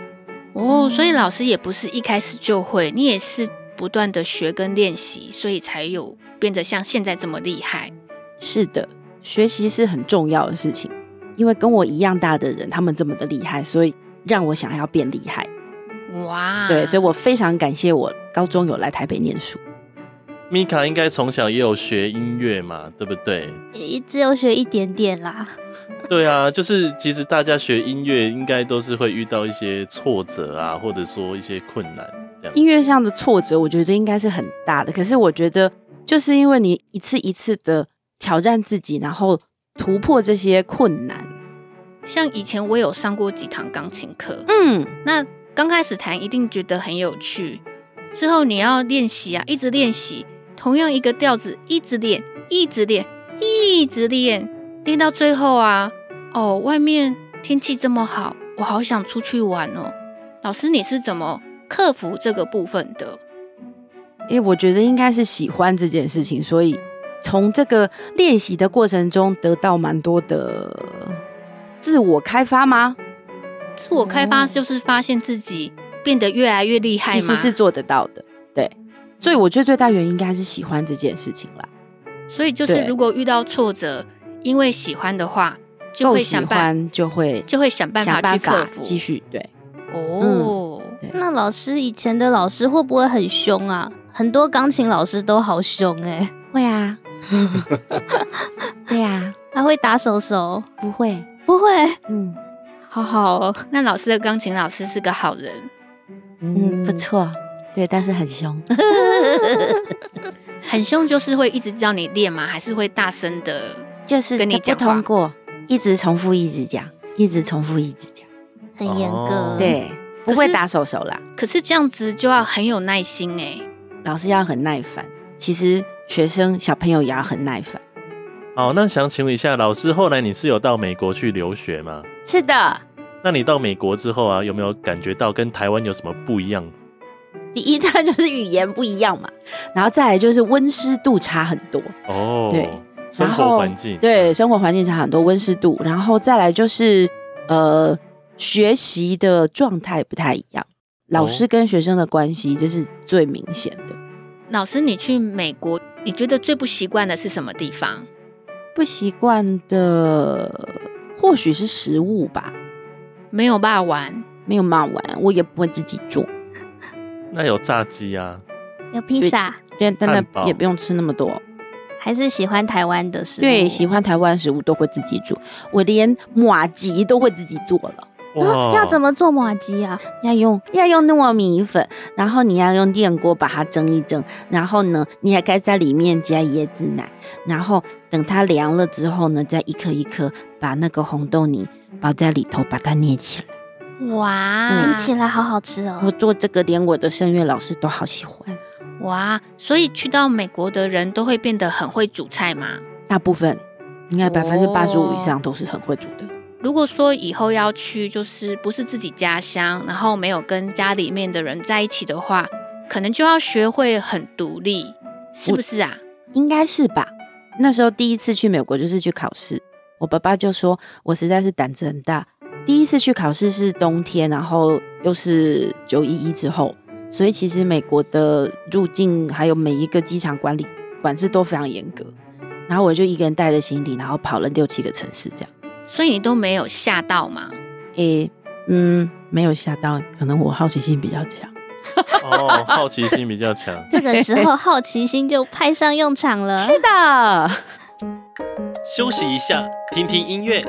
Speaker 7: 哦，所以老师也不是一开始就会，你也是不断的学跟练习，所以才有变得像现在这么厉害。
Speaker 10: 是的，学习是很重要的事情，因为跟我一样大的人，他们这么的厉害，所以让我想要变厉害。
Speaker 7: 哇，
Speaker 10: 对，所以我非常感谢我高中有来台北念书。
Speaker 6: 米卡应该从小也有学音乐嘛，对不对？
Speaker 3: 也只有学一点点啦。
Speaker 6: 对啊，就是其实大家学音乐应该都是会遇到一些挫折啊，或者说一些困难。
Speaker 10: 音乐上的挫折，我觉得应该是很大的。可是我觉得，就是因为你一次一次的。挑战自己，然后突破这些困难。
Speaker 7: 像以前我有上过几堂钢琴课，
Speaker 10: 嗯，
Speaker 7: 那刚开始弹一定觉得很有趣，之后你要练习啊，一直练习，同样一个调子，一直练，一直练，一直练，练到最后啊，哦，外面天气这么好，我好想出去玩哦。老师，你是怎么克服这个部分的？
Speaker 10: 诶，我觉得应该是喜欢这件事情，所以。从这个练习的过程中得到蛮多的自我开发吗？
Speaker 7: 自我开发就是发现自己变得越来越厉害吗？
Speaker 10: 其实是做得到的，对。所以我觉得最大原因应该是喜欢这件事情啦。
Speaker 7: 所以就是如果遇到挫折，因为喜欢的话，就会想办
Speaker 10: 就会
Speaker 7: 就会想办法去克服，
Speaker 10: 继续对。
Speaker 7: 哦、
Speaker 3: 嗯，那老师以前的老师会不会很凶啊？很多钢琴老师都好凶哎、欸。
Speaker 10: 会啊。对呀、啊，
Speaker 3: 还会打手手？
Speaker 10: 不会，
Speaker 3: 不会。
Speaker 10: 嗯，
Speaker 3: 好好哦。
Speaker 7: 那老师的钢琴老师是个好人。
Speaker 10: 嗯，不错。对，但是很凶。
Speaker 7: 很凶就是会一直叫你练吗？还是会大声的？
Speaker 10: 就是跟你讲通过，一直重复，一直讲，一直重复，一直讲，
Speaker 3: 很严格。
Speaker 10: 哦、对，不会打手手啦。
Speaker 7: 可是这样子就要很有耐心哎。
Speaker 10: 老师要很耐烦。其实。学生小朋友也要很耐烦。
Speaker 6: 好，那想请问一下，老师，后来你是有到美国去留学吗？
Speaker 10: 是的。
Speaker 6: 那你到美国之后啊，有没有感觉到跟台湾有什么不一样？
Speaker 10: 第一，站就是语言不一样嘛，然后再来就是温湿度差很多。
Speaker 6: 哦，
Speaker 10: 对，
Speaker 6: 生活环境，
Speaker 10: 对，生活环境差很多，温湿度，然后再来就是呃，学习的状态不太一样，老师跟学生的关系这是最明显的。
Speaker 7: 老师，你去美国，你觉得最不习惯的是什么地方？
Speaker 10: 不习惯的或许是食物吧，
Speaker 7: 没有办法玩，
Speaker 10: 没有办法玩，我也不会自己做。
Speaker 6: 那有炸鸡啊，
Speaker 3: 有披萨，
Speaker 10: 对，但那也不用吃那么多。
Speaker 3: 还是喜欢台湾的食物，
Speaker 10: 对，喜欢台湾食物都会自己做，我连麻吉都会自己做了。
Speaker 3: 啊、要怎么做麻糬啊？
Speaker 10: 要用要用糯米粉，然后你要用电锅把它蒸一蒸，然后呢，你还该在里面加椰子奶，然后等它凉了之后呢，再一颗一颗把那个红豆泥包在里头，把它捏起来。
Speaker 7: 哇，
Speaker 3: 听起来好好吃哦！
Speaker 10: 我做这个连我的声乐老师都好喜欢。
Speaker 7: 哇，所以去到美国的人都会变得很会煮菜吗？
Speaker 10: 大部分应该百分之八十五以上都是很会煮的。
Speaker 7: 如果说以后要去，就是不是自己家乡，然后没有跟家里面的人在一起的话，可能就要学会很独立，是不是啊？
Speaker 10: 应该是吧。那时候第一次去美国就是去考试，我爸爸就说我实在是胆子很大。第一次去考试是冬天，然后又是九一一之后，所以其实美国的入境还有每一个机场管理管制都非常严格。然后我就一个人带着行李，然后跑了六七个城市这样。
Speaker 7: 所以你都没有吓到吗？
Speaker 10: 诶、欸，嗯，没有吓到，可能我好奇心比较强。
Speaker 6: 哦，好奇心比较强。
Speaker 3: 这个时候好奇心就派上用场了。
Speaker 10: 是的。
Speaker 5: 休息一下，听听音
Speaker 6: 乐。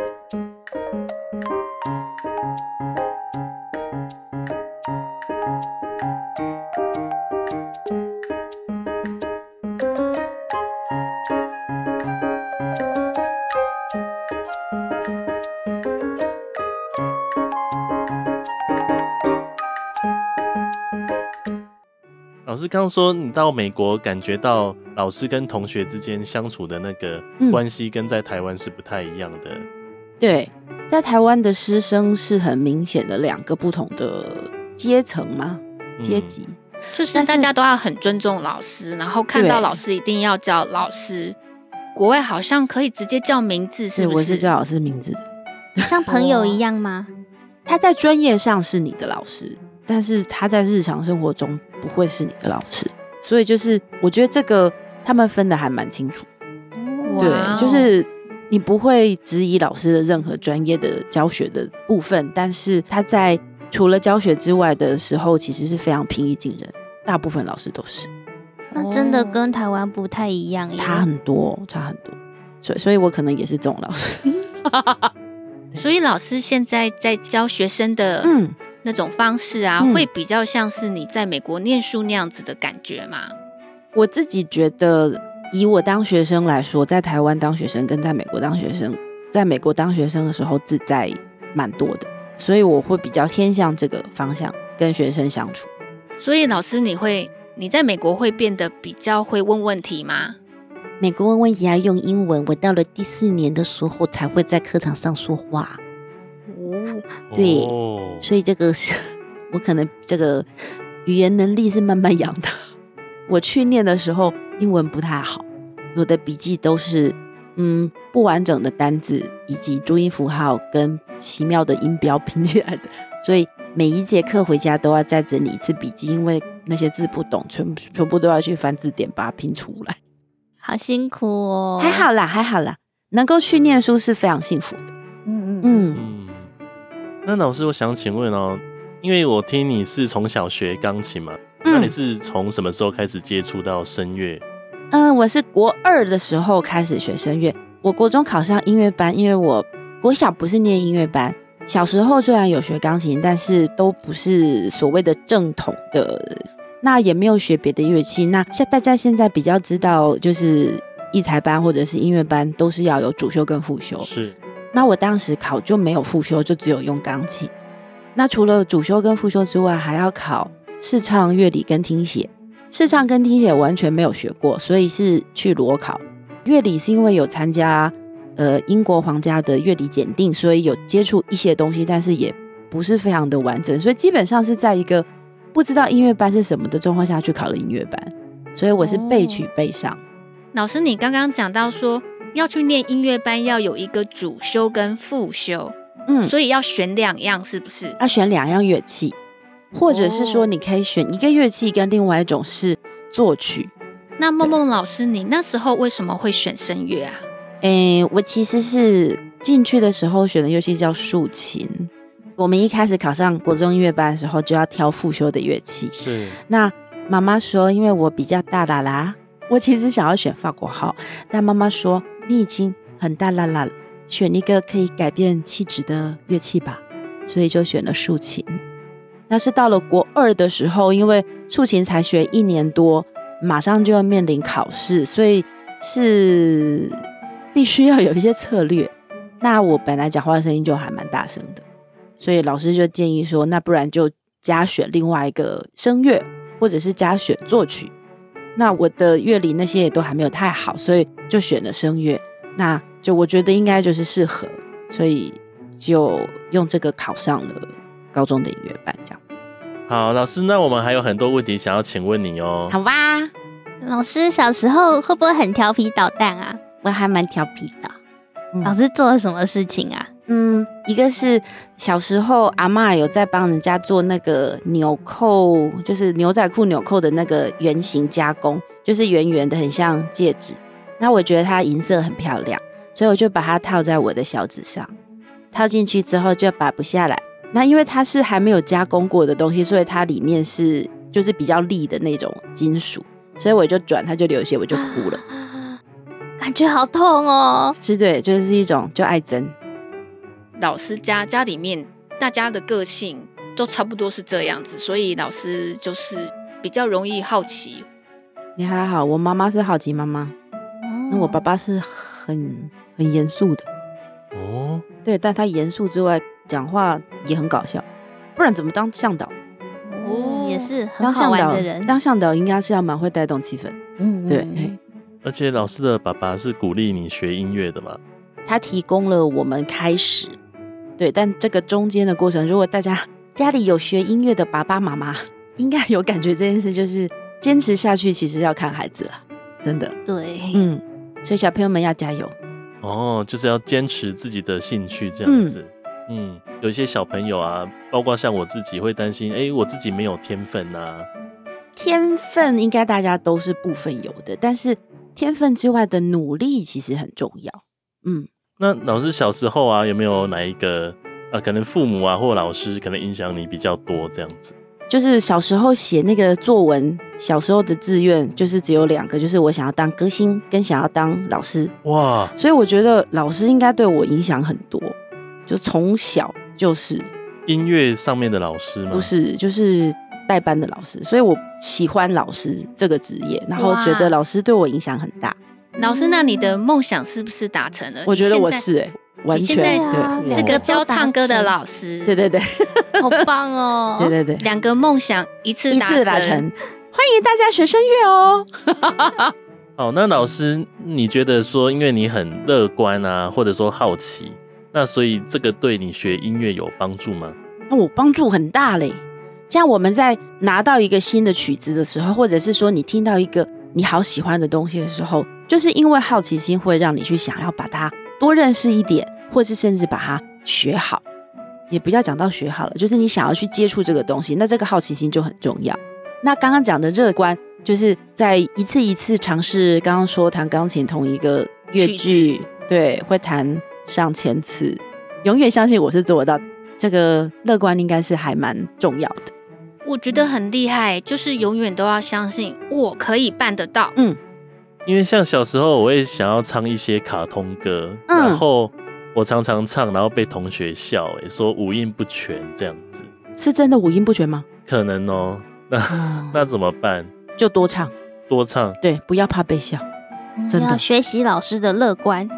Speaker 6: 刚刚说你到美国感觉到老师跟同学之间相处的那个关系跟在台湾是不太一样的。
Speaker 10: 嗯、对，在台湾的师生是很明显的两个不同的阶层吗？阶级。嗯
Speaker 7: 就是大家都要很尊重老师，然后看到老师一定要叫老师。国外好像可以直接叫名字，是不是？
Speaker 10: 我是叫老师名字的，
Speaker 3: 像朋友一样吗？
Speaker 10: 他在专业上是你的老师，但是他在日常生活中不会是你的老师。所以就是我觉得这个他们分的还蛮清楚。对，就是你不会质疑老师的任何专业的教学的部分，但是他在。除了教学之外的时候，其实是非常平易近人。大部分老师都是，
Speaker 3: 那真的跟台湾不太一样，
Speaker 10: 差很多，差很多。所以，所以我可能也是这种老师。
Speaker 7: 所以，老师现在在教学生的嗯那种方式啊，嗯、会比较像是你在美国念书那样子的感觉吗？
Speaker 10: 我自己觉得，以我当学生来说，在台湾当学生跟在美国当学生，在美国当学生的时候自在蛮多的。所以我会比较偏向这个方向跟学生相处。
Speaker 7: 所以老师，你会你在美国会变得比较会问问题吗？
Speaker 11: 美国问问题要用英文，我到了第四年的时候才会在课堂上说话。哦，对，所以这个是 我可能这个语言能力是慢慢养的。我去念的时候英文不太好，我的笔记都是。嗯，不完整的单字以及注音符号跟奇妙的音标拼起来的，所以每一节课回家都要再整理一次笔记，因为那些字不懂，全全部都要去翻字典把它拼出来。
Speaker 3: 好辛苦哦，
Speaker 10: 还好啦，还好啦，能够去念书是非常幸福的。
Speaker 3: 嗯嗯
Speaker 6: 嗯嗯。那老师，我想请问哦，因为我听你是从小学钢琴嘛，嗯、那你是从什么时候开始接触到声乐？
Speaker 10: 嗯，我是国二的时候开始学声乐。我国中考上音乐班，因为我国小不是念音乐班。小时候虽然有学钢琴，但是都不是所谓的正统的，那也没有学别的乐器。那像大家现在比较知道，就是艺才班或者是音乐班，都是要有主修跟副修。
Speaker 6: 是。
Speaker 10: 那我当时考就没有复修，就只有用钢琴。那除了主修跟复修之外，还要考视唱、乐理跟听写。视唱跟听写完全没有学过，所以是去裸考。乐理是因为有参加呃英国皇家的乐理检定，所以有接触一些东西，但是也不是非常的完整，所以基本上是在一个不知道音乐班是什么的状况下去考了音乐班，所以我是备取备上。
Speaker 7: 哦。老师，你刚刚讲到说要去念音乐班，要有一个主修跟副修，嗯，所以要选两样，是不是？
Speaker 10: 要选两样乐器。或者是说，你可以选一个乐器，跟另外一种是作曲。
Speaker 7: 那梦梦老师，你那时候为什么会选声乐啊？
Speaker 10: 诶、欸，我其实是进去的时候选的乐器叫竖琴。我们一开始考上国中音乐班的时候，就要挑副修的乐器。
Speaker 6: 是。
Speaker 10: 那妈妈说，因为我比较大啦啦，我其实想要选法国号，但妈妈说你已经很大啦啦，选一个可以改变气质的乐器吧，所以就选了竖琴。那是到了国二的时候，因为竖琴才学一年多，马上就要面临考试，所以是必须要有一些策略。那我本来讲话的声音就还蛮大声的，所以老师就建议说，那不然就加选另外一个声乐，或者是加选作曲。那我的乐理那些也都还没有太好，所以就选了声乐。那就我觉得应该就是适合，所以就用这个考上了。高中的音乐班这样。
Speaker 6: 好，老师，那我们还有很多问题想要请问你哦。
Speaker 3: 好吧，老师小时候会不会很调皮捣蛋啊？
Speaker 11: 我还蛮调皮的。
Speaker 3: 嗯。老师做了什么事情啊？
Speaker 10: 嗯，一个是小时候阿妈有在帮人家做那个纽扣，就是牛仔裤纽扣的那个圆形加工，就是圆圆的，很像戒指。那我觉得它银色很漂亮，所以我就把它套在我的小指上，套进去之后就拔不下来。那因为它是还没有加工过的东西，所以它里面是就是比较利的那种金属，所以我就转，它就流血，我就哭了，
Speaker 3: 感觉好痛哦。
Speaker 10: 是对，就是一种就爱憎。
Speaker 7: 老师家家里面大家的个性都差不多是这样子，所以老师就是比较容易好奇。
Speaker 10: 你还好，我妈妈是好奇妈妈，那我爸爸是很很严肃的。
Speaker 6: 哦，
Speaker 10: 对，但他严肃之外。讲话也很搞笑，不然怎么当向导？
Speaker 3: 哦，也是很好玩的人。
Speaker 10: 当向导应该是要蛮会带动气氛，嗯，对。
Speaker 6: 而且老师的爸爸是鼓励你学音乐的嘛？
Speaker 10: 他提供了我们开始，对。但这个中间的过程，如果大家家里有学音乐的爸爸妈妈，应该有感觉这件事，就是坚持下去，其实要看孩子了，真的。
Speaker 3: 对，
Speaker 10: 嗯。所以小朋友们要加油
Speaker 6: 哦，就是要坚持自己的兴趣这样子。嗯，嗯，有一些小朋友啊，包括像我自己会担心，哎，我自己没有天分啊。
Speaker 10: 天分应该大家都是部分有的，但是天分之外的努力其实很重要。嗯，
Speaker 6: 那老师小时候啊，有没有哪一个啊，可能父母啊或老师可能影响你比较多这样子？
Speaker 10: 就是小时候写那个作文，小时候的志愿就是只有两个，就是我想要当歌星，跟想要当老师。哇！所以我觉得老师应该对我影响很多，就从小就是
Speaker 6: 音乐上面的老师吗？
Speaker 10: 不是，就是带班的老师。所以我喜欢老师这个职业，然后觉得老师对我影响很大。
Speaker 7: 老师，那你的梦想是不是达成了？
Speaker 10: 我觉得我是哎、欸。完全对，
Speaker 7: 是个教唱歌的老师，
Speaker 10: 对对对，
Speaker 3: 好棒哦！
Speaker 10: 对对对，
Speaker 7: 两个梦想一次
Speaker 10: 一次达成，欢迎大家学声乐哦。
Speaker 6: 好，那老师，你觉得说，因为你很乐观啊，或者说好奇，那所以这个对你学音乐有帮助吗？
Speaker 10: 那我帮助很大嘞。像我们在拿到一个新的曲子的时候，或者是说你听到一个你好喜欢的东西的时候，就是因为好奇心会让你去想要把它。多认识一点，或是甚至把它学好，也不要讲到学好了，就是你想要去接触这个东西，那这个好奇心就很重要。那刚刚讲的乐观，就是在一次一次尝试。刚刚说弹钢琴同一个乐句，对，会弹上千次，永远相信我是做得到。这个乐观应该是还蛮重要的。
Speaker 7: 我觉得很厉害，就是永远都要相信我可以办得到。嗯。
Speaker 6: 因为像小时候，我也想要唱一些卡通歌，嗯、然后我常常唱，然后被同学笑，哎，说五音不全这样子。
Speaker 10: 是真的五音不全吗？
Speaker 6: 可能哦。那、嗯、那怎么办？
Speaker 10: 就多唱，
Speaker 6: 多唱。
Speaker 10: 对，不要怕被笑。真的，
Speaker 3: 要学习老师的乐观，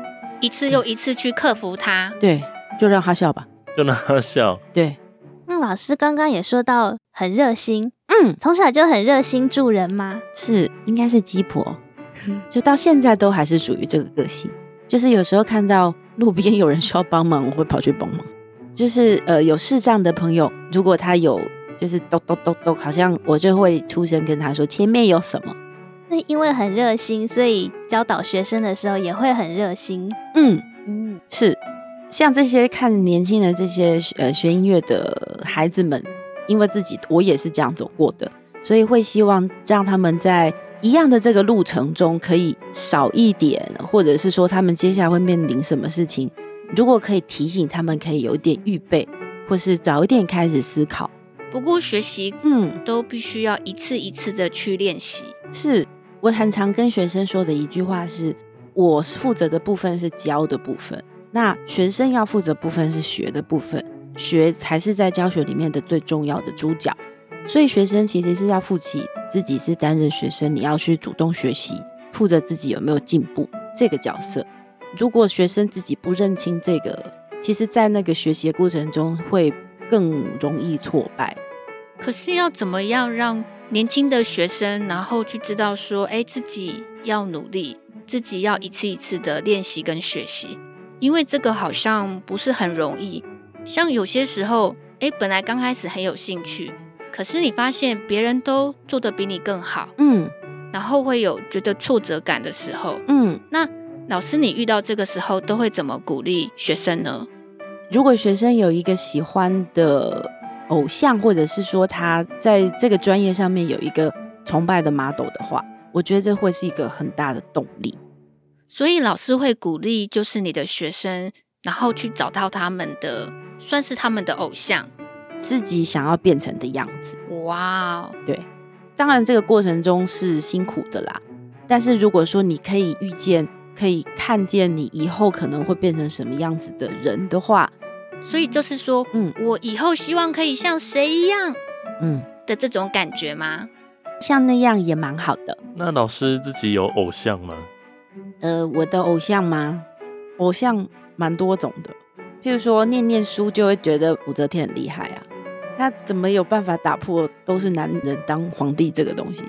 Speaker 7: 一次又一次去克服它。
Speaker 10: 对，就让他笑吧，
Speaker 6: 就让他笑。
Speaker 10: 对。
Speaker 3: 那老师刚刚也说到很热心，嗯，从小就很热心助人吗？
Speaker 10: 是，应该是鸡婆。就到现在都还是属于这个个性，就是有时候看到路边有人需要帮忙，我会跑去帮忙。就是呃有视障的朋友，如果他有就是咚咚咚咚，好像我就会出声跟他说前面有什么。
Speaker 3: 那因为很热心，所以教导学生的时候也会很热心。
Speaker 10: 嗯嗯，是像这些看年轻的这些呃学音乐的孩子们，因为自己我也是这样走过的，所以会希望让他们在。一样的这个路程中，可以少一点，或者是说他们接下来会面临什么事情，如果可以提醒他们，可以有一点预备，或是早一点开始思考。
Speaker 7: 不过学习，嗯，都必须要一次一次的去练习。
Speaker 10: 是我很常跟学生说的一句话是：我负责的部分是教的部分，那学生要负责部分是学的部分，学才是在教学里面的最重要的主角。所以学生其实是要负起自己是担任学生，你要去主动学习，负责自己有没有进步这个角色。如果学生自己不认清这个，其实，在那个学习的过程中会更容易挫败。
Speaker 7: 可是要怎么样让年轻的学生，然后去知道说，哎，自己要努力，自己要一次一次的练习跟学习，因为这个好像不是很容易。像有些时候，哎，本来刚开始很有兴趣。可是你发现别人都做的比你更好，嗯，然后会有觉得挫折感的时候，嗯，那老师你遇到这个时候都会怎么鼓励学生呢？
Speaker 10: 如果学生有一个喜欢的偶像，或者是说他在这个专业上面有一个崇拜的 model 的话，我觉得这会是一个很大的动力。
Speaker 7: 所以老师会鼓励，就是你的学生，然后去找到他们的，算是他们的偶像。
Speaker 10: 自己想要变成的样子，
Speaker 7: 哇
Speaker 10: Wow，对，当然这个过程中是辛苦的啦。但是如果说你可以遇见，可以看见你以后可能会变成什么样子的人的话，
Speaker 7: 所以就是说，嗯，我以后希望可以像谁一样，嗯的这种感觉吗？
Speaker 10: 像那样也蛮好的。
Speaker 6: 那老师自己有偶像吗？
Speaker 10: 呃，我的偶像吗？偶像蛮多种的。譬如说，念念书就会觉得武则天很厉害啊。他怎么有办法打破都是男人当皇帝这个东西？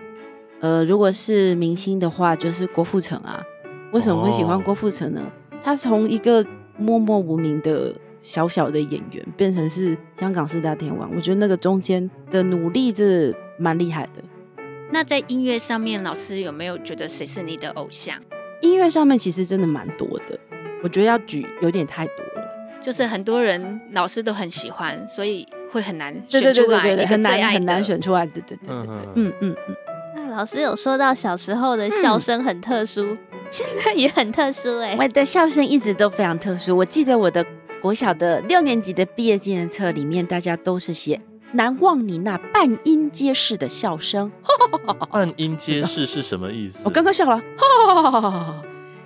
Speaker 10: 呃，如果是明星的话，就是郭富城啊。为什么会喜欢郭富城呢？哦、他从一个默默无名的小小的演员，变成是香港四大天王，我觉得那个中间的努力是蛮厉害的。
Speaker 7: 那在音乐上面，老师有没有觉得谁是你的偶像？
Speaker 10: 音乐上面其实真的蛮多的，我觉得要举有点太多了。
Speaker 7: 就是很多人老师都很喜欢，所以会很难选出来。
Speaker 10: 对对对对对，很难很难选出来。对对对对对，嗯嗯嗯。
Speaker 3: 那老师有说到小时候的笑声很特殊，嗯、现在也很特殊哎、欸。
Speaker 10: 我的笑声一直都非常特殊。我记得我的国小的六年级的毕业纪念册里面，大家都是写难忘你那半音阶式的笑声。
Speaker 6: 半音阶式是什么意思？
Speaker 10: 我刚刚笑了。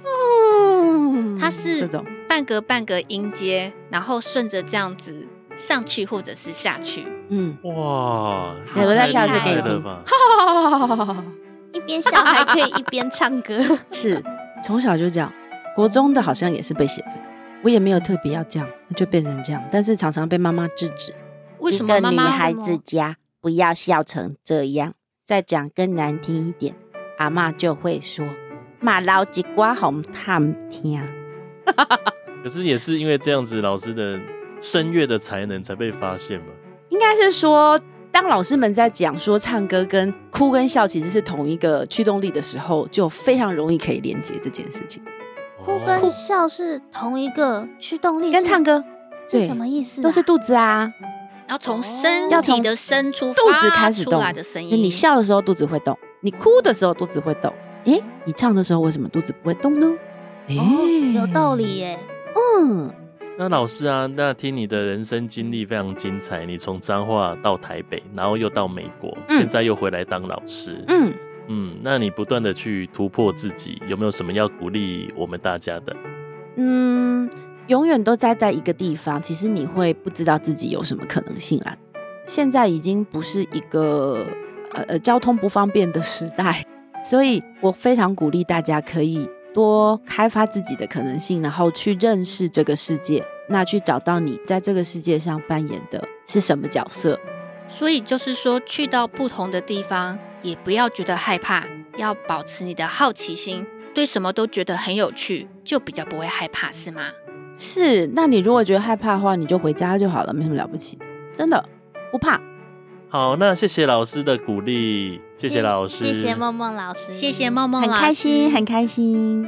Speaker 7: 嗯，它是这种。半格半格音阶，然后顺着这样子上去或者是下去。
Speaker 6: 嗯，哇，
Speaker 10: 我再笑一次给你听。
Speaker 3: 一边笑还可以一边唱歌，
Speaker 10: 是从小就这样。国中的好像也是被写这个，我也没有特别要这样，就变成这样。但是常常被妈妈制止。
Speaker 7: 为什么？
Speaker 11: 女孩子家不要笑成这样，再讲更难听一点，阿妈就会说：“马老吉瓜红探听。”
Speaker 6: 可是也是因为这样子，老师的声乐的才能才被发现吗？
Speaker 10: 应该是说，当老师们在讲说唱歌跟哭跟笑其实是同一个驱动力的时候，就非常容易可以连接这件事情。
Speaker 3: 哭跟笑是同一个驱动力，
Speaker 10: 跟唱歌
Speaker 3: 是什么意思？
Speaker 10: 都是肚子啊，
Speaker 7: 要从身体的深处
Speaker 10: 肚子开始动
Speaker 7: 的声音。
Speaker 10: 你笑的时候肚子会动，你哭的时候肚子会动。诶，你唱的时候为什么肚子不会动呢？
Speaker 3: 诶，有道理耶。
Speaker 10: 嗯，
Speaker 6: 那老师啊，那听你的人生经历非常精彩，你从彰化到台北，然后又到美国，嗯、现在又回来当老师。
Speaker 10: 嗯
Speaker 6: 嗯，那你不断的去突破自己，有没有什么要鼓励我们大家的？
Speaker 10: 嗯，永远都待在一个地方，其实你会不知道自己有什么可能性啦。现在已经不是一个呃呃交通不方便的时代，所以我非常鼓励大家可以。多开发自己的可能性，然后去认识这个世界，那去找到你在这个世界上扮演的是什么角色。
Speaker 7: 所以就是说，去到不同的地方，也不要觉得害怕，要保持你的好奇心，对什么都觉得很有趣，就比较不会害怕，是吗？
Speaker 10: 是。那你如果觉得害怕的话，你就回家就好了，没什么了不起的，真的不怕。
Speaker 6: 好，那谢谢老师的鼓励，谢谢老师，
Speaker 3: 谢谢梦梦老师，
Speaker 7: 谢谢梦梦老师，
Speaker 10: 很开心，很开心。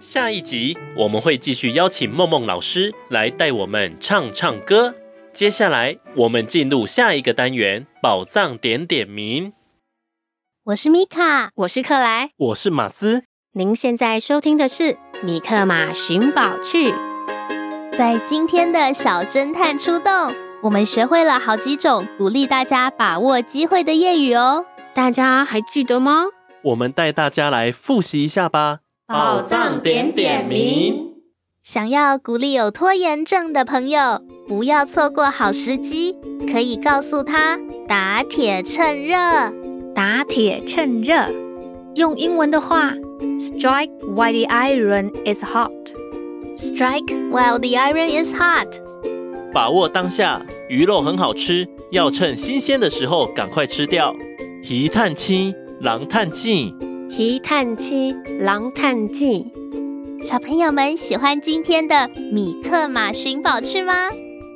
Speaker 2: 下一集我们会继续邀请梦梦老师来带我们唱唱歌。接下来我们进入下一个单元——宝藏点点名。
Speaker 3: 我是米卡，
Speaker 7: 我是克莱，
Speaker 2: 我是马斯。
Speaker 4: 您现在收听的是《米克马寻宝趣》。
Speaker 3: 在今天的小侦探出动。我们学会了好几种鼓励大家把握机会的谚语哦，
Speaker 4: 大家还记得吗？
Speaker 2: 我们带大家来复习一下吧。
Speaker 4: 宝藏点点名，
Speaker 3: 想要鼓励有拖延症的朋友，不要错过好时机，可以告诉他打铁趁热。
Speaker 4: 打铁趁热，用英文的话，strike while the iron is hot。
Speaker 3: strike while the iron is hot。
Speaker 2: 把握当下，鱼肉很好吃，要趁新鲜的时候赶快吃掉。鱼探亲，狼探钱。
Speaker 4: 鱼探亲，狼探钱。
Speaker 3: 小朋友们喜欢今天的米克马寻宝趣吗？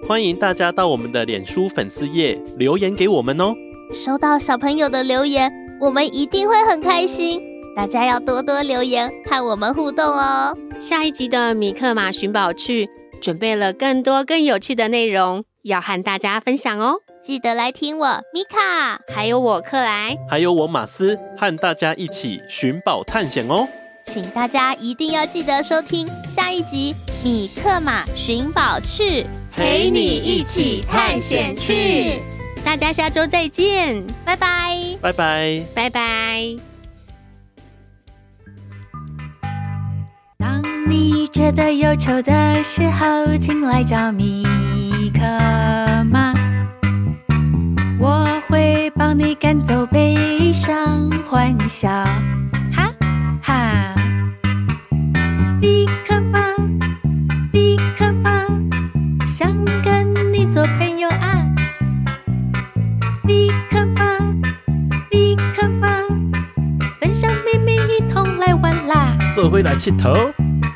Speaker 2: 欢迎大家到我们的脸书粉丝页留言给我们哦。
Speaker 3: 收到小朋友的留言，我们一定会很开心。大家要多多留言和我们互动哦。
Speaker 4: 下一集的米克马寻宝趣。准备了更多更有趣的内容要和大家分享哦，
Speaker 3: 记得来听我米卡，
Speaker 4: 还有我克莱，
Speaker 2: 还有我马斯，和大家一起寻宝探险哦。
Speaker 3: 请大家一定要记得收听下一集《米克马寻宝去》，
Speaker 4: 陪你一起探险去。大家下周再见，
Speaker 3: 拜拜，
Speaker 2: 拜拜，
Speaker 4: 拜拜。你觉得忧愁的时候，请来找米可马，我会帮你赶走悲伤，欢笑，哈哈。米可马，米可马，想跟你做朋友啊。米可马，米可马，分享秘密，一同来玩啦。做伙来铁佗。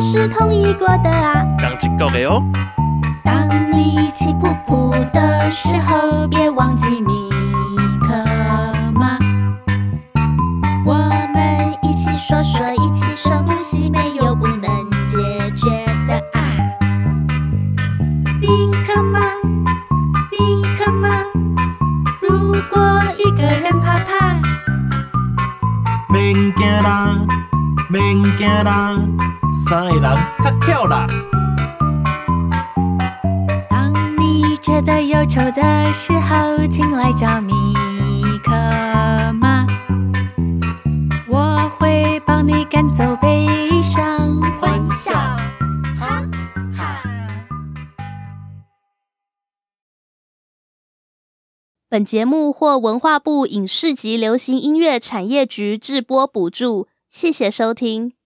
Speaker 3: 是同意过的啊，
Speaker 4: 刚一个的哦。
Speaker 3: 当你气噗噗的时候，别忘记米克马。我们一起说说，一起深呼吸，没有不能解决的啊。米克马，米克马，如果一个人怕怕，
Speaker 4: 免惊啦，免惊啦。
Speaker 3: 节目或文化部影视及流行音乐产业局制播补助，谢谢收听。